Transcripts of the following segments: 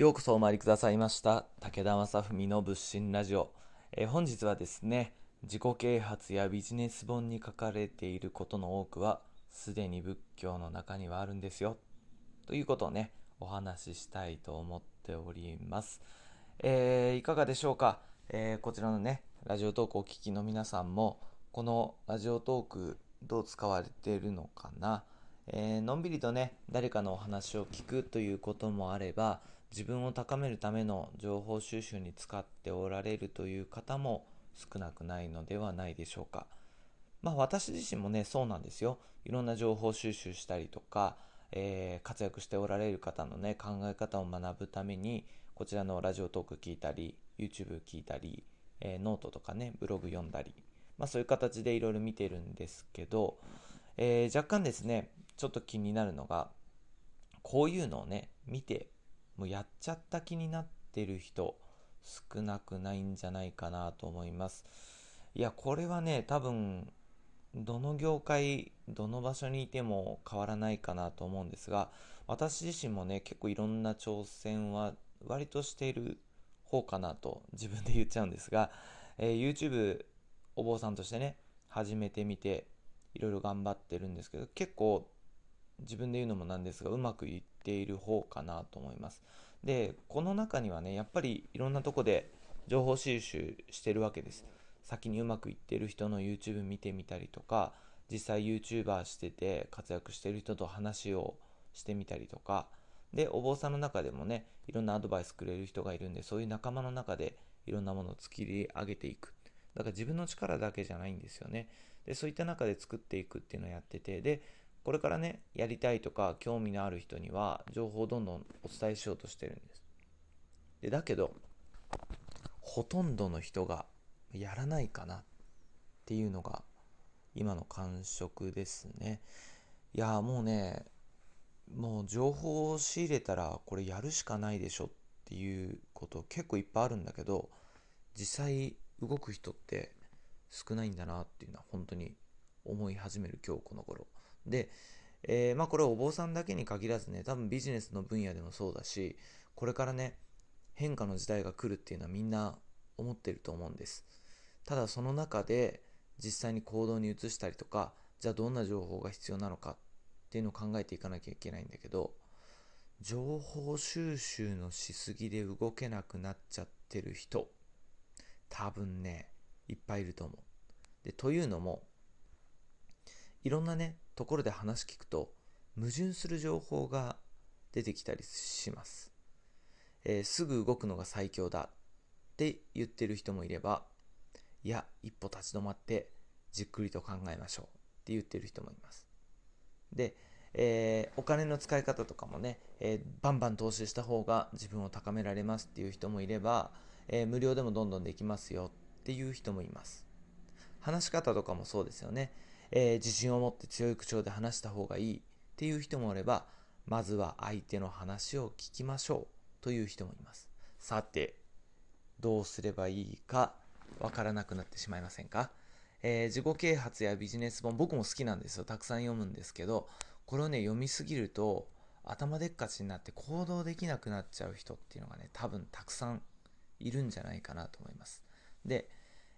ようこそお参りくださいました武田正文の仏心ラジオ、え本日はですね自己啓発やビジネス本に書かれていることの多くはすでに仏教の中にはあるんですよ。ということをねお話ししたいと思っております、えーいかがでしょうか、えーこちらのねラジオトークお聞きの皆さんもこのラジオトークどう使われているのかな？えーのんびりとね誰かのお話を聞くということもあれば自分を高めるための情報収集に使っておられるという方も少なくないのではないでしょうか。まあ私自身もねそうなんですよ。いろんな情報収集したりとか、えー活躍しておられる方のね考え方を学ぶためにこちらのラジオトーク聞いたり YouTube 聞いたり、えーノートとかねブログ読んだりまあそういう形でいろいろ見てるんですけど、えー若干ですねちょっと気になるのがこういうのをね見てもうやっちゃった気になってる人少なくないんじゃないかなと思います。いやこれはね多分どの業界どの場所にいても変わらないかなと思うんですが私自身もね結構いろんな挑戦は割としている方かなと自分で言っちゃうんですが、えー YouTube お坊さんとしてね始めてみていろいろ頑張ってるんですけど結構自分で言うのもなんですがうまくいっている方かなと思います。でこの中にはねやっぱりいろんなとこで情報収集してるわけです。先にうまくいってる人の YouTube 見てみたりとか実際 YouTuber してて活躍してる人と話をしてみたりとか。でお坊さんの中でもねいろんなアドバイスくれる人がいるんでそういう仲間の中でいろんなものを作り上げていく。だから自分の力だけじゃないんですよね。でそういった中で作っていくっていうのをやっててでこれからねやりたいとか興味のある人には情報をどんどんお伝えしようとしてるんです。でだけどほとんどの人がやらないかなっていうのが今の感触ですね。いやもうねもう情報を仕入れたらこれやるしかないでしょっていうこと結構いっぱいあるんだけど実際動く人って少ないんだなっていうのは本当に思い始める今日この頃。で、えーまあこれお坊さんだけに限らずね多分ビジネスの分野でもそうだしこれからね変化の時代が来るっていうのはみんな思ってると思うんです。ただその中で実際に行動に移したりとかじゃあどんな情報が必要なのかっていうのを考えていかなきゃいけないんだけど情報収集のしすぎで動けなくなっちゃってる人多分ねいっぱいいると思う。でというのもいろんなねところで話聞くと矛盾する情報が出てきたりします、えーすぐ動くのが最強だって言ってる人もいればいや一歩立ち止まってじっくりと考えましょうって言ってる人もいます。で、えーお金の使い方とかもね、えーバンバン投資した方が自分を高められますっていう人もいれば、えー無料でもどんどんできますよっていう人もいます。話し方とかもそうですよね、えー自信を持って強い口調で話した方がいいっていう人もいればまずは相手の話を聞きましょうという人もいます。さてどうすればいいかわからなくなってしまいませんか、えー自己啓発やビジネス本僕も好きなんですよ。たくさん読むんですけどこれをね読みすぎると頭でっかちになって行動できなくなっちゃう人っていうのがね多分たくさんいるんじゃないかなと思います。で、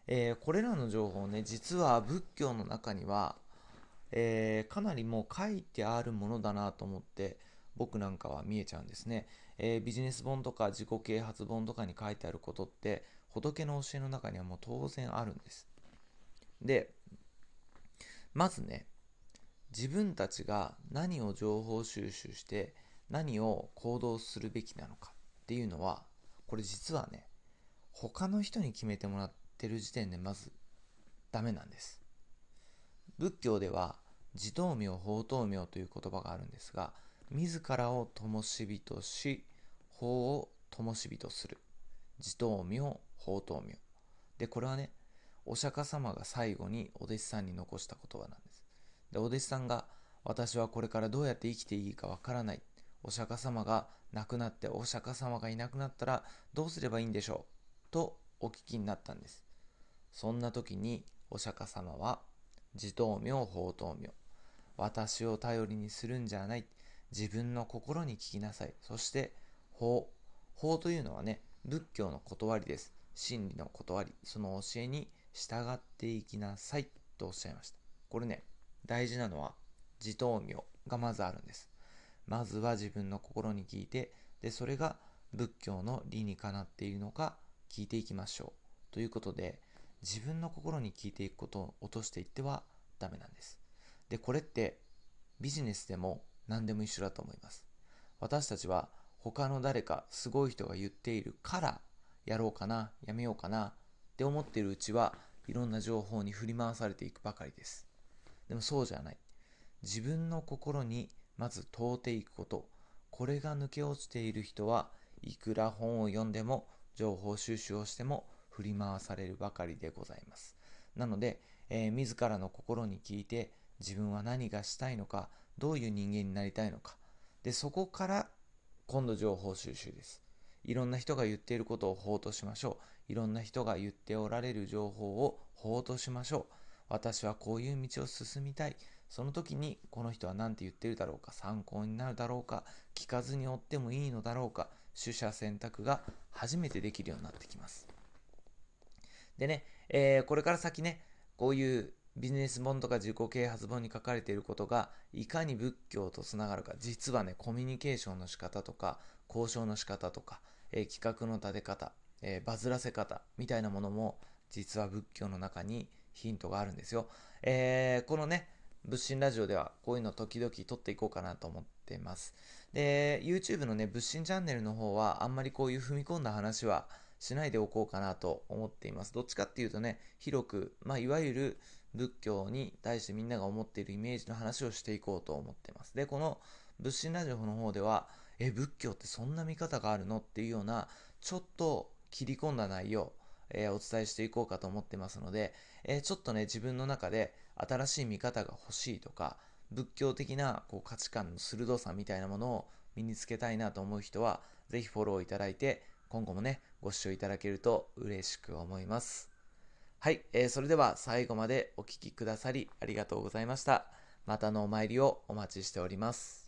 えーこれらの情報ね実は仏教の中には、えーかなりもう書いてあるものだなと思って僕なんかは見えちゃうんですね、えービジネス本とか自己啓発本とかに書いてあることって仏の教えの中にはもう当然あるんです。でまずね自分たちが何を情報収集して何を行動するべきなのかっていうのはこれ実はね他の人に決めてもらっててる時点でまずダメなんです。仏教では自灯明法灯明という言葉があるんですが自らを灯火とし法を灯火とする。自灯明法灯明でこれはねお釈迦様が最後にお弟子さんに残した言葉なんです。でお弟子さんが私はこれからどうやって生きていいかわからない。お釈迦様が亡くなってお釈迦様がいなくなったらどうすればいいんでしょう？とお聞きになったんです。そんな時にお釈迦様は自灯明法灯明私を頼りにするんじゃない自分の心に聞きなさいそして法法というのはね、仏教の断りです。真理の断り、その教えに従っていきなさいとおっしゃいました。これね、大事なのは自灯明がまずあるんです。まずは自分の心に聞いて、で、それが仏教の理にかなっているのか聞いていきましょう。ということで、自分の心に聞いていくことを落としていってはダメなんです。で、これってビジネスでも何でも一緒だと思います。私たちは他の誰かすごい人が言っているからやろうかな、やめようかなって思っているうちはいろんな情報に振り回されていくばかりです。でもそうじゃない。自分の心にまず問うていくこと。これが抜け落ちている人はいくら本を読んでも情報収集をしても振り回されるばかりでございます。なので、えー、自らの心に聞いて自分は何がしたいのか、どういう人間になりたいのか。で、そこから今度情報収集です。いろんな人が言っていることを法としましょう。いろんな人が言っておられる情報を法としましょう。私はこういう道を進みたい。その時にこの人は何て言ってるだろうか、参考になるだろうか、聞かずに追ってもいいのだろうか、取捨選択が初めてできるようになってきます。でね、えー、これから先ね、こういうビジネス本とか自己啓発本に書かれていることがいかに仏教とつながるか実はねコミュニケーションの仕方とか交渉の仕方とか、えー、企画の立て方、えー、バズらせ方みたいなものも実は仏教の中にヒントがあるんですよ、えー、このね仏心ラジオではこういうの時々撮っていこうかなと思ってます。で YouTube のね仏心チャンネルの方はあんまりこういう踏み込んだ話はしないでおこうかなと思っていますどっちかっていうとね広く、まあ、いわゆる仏教に対してみんなが思っているイメージの話をしていこうと思ってます。で、この仏心ラジオの方では、え、仏教ってそんな見方があるのっていうような、ちょっと切り込んだ内容、えー、お伝えしていこうかと思ってますので、えー、ちょっとね、自分の中で新しい見方が欲しいとか、仏教的なこう価値観の鋭さみたいなものを身につけたいなと思う人は、ぜひフォローいただいて、今後もね、ご視聴いただけると嬉しく思います。はい、えー、それでは最後までお聴きくださりありがとうございました。またのお参りをお待ちしております。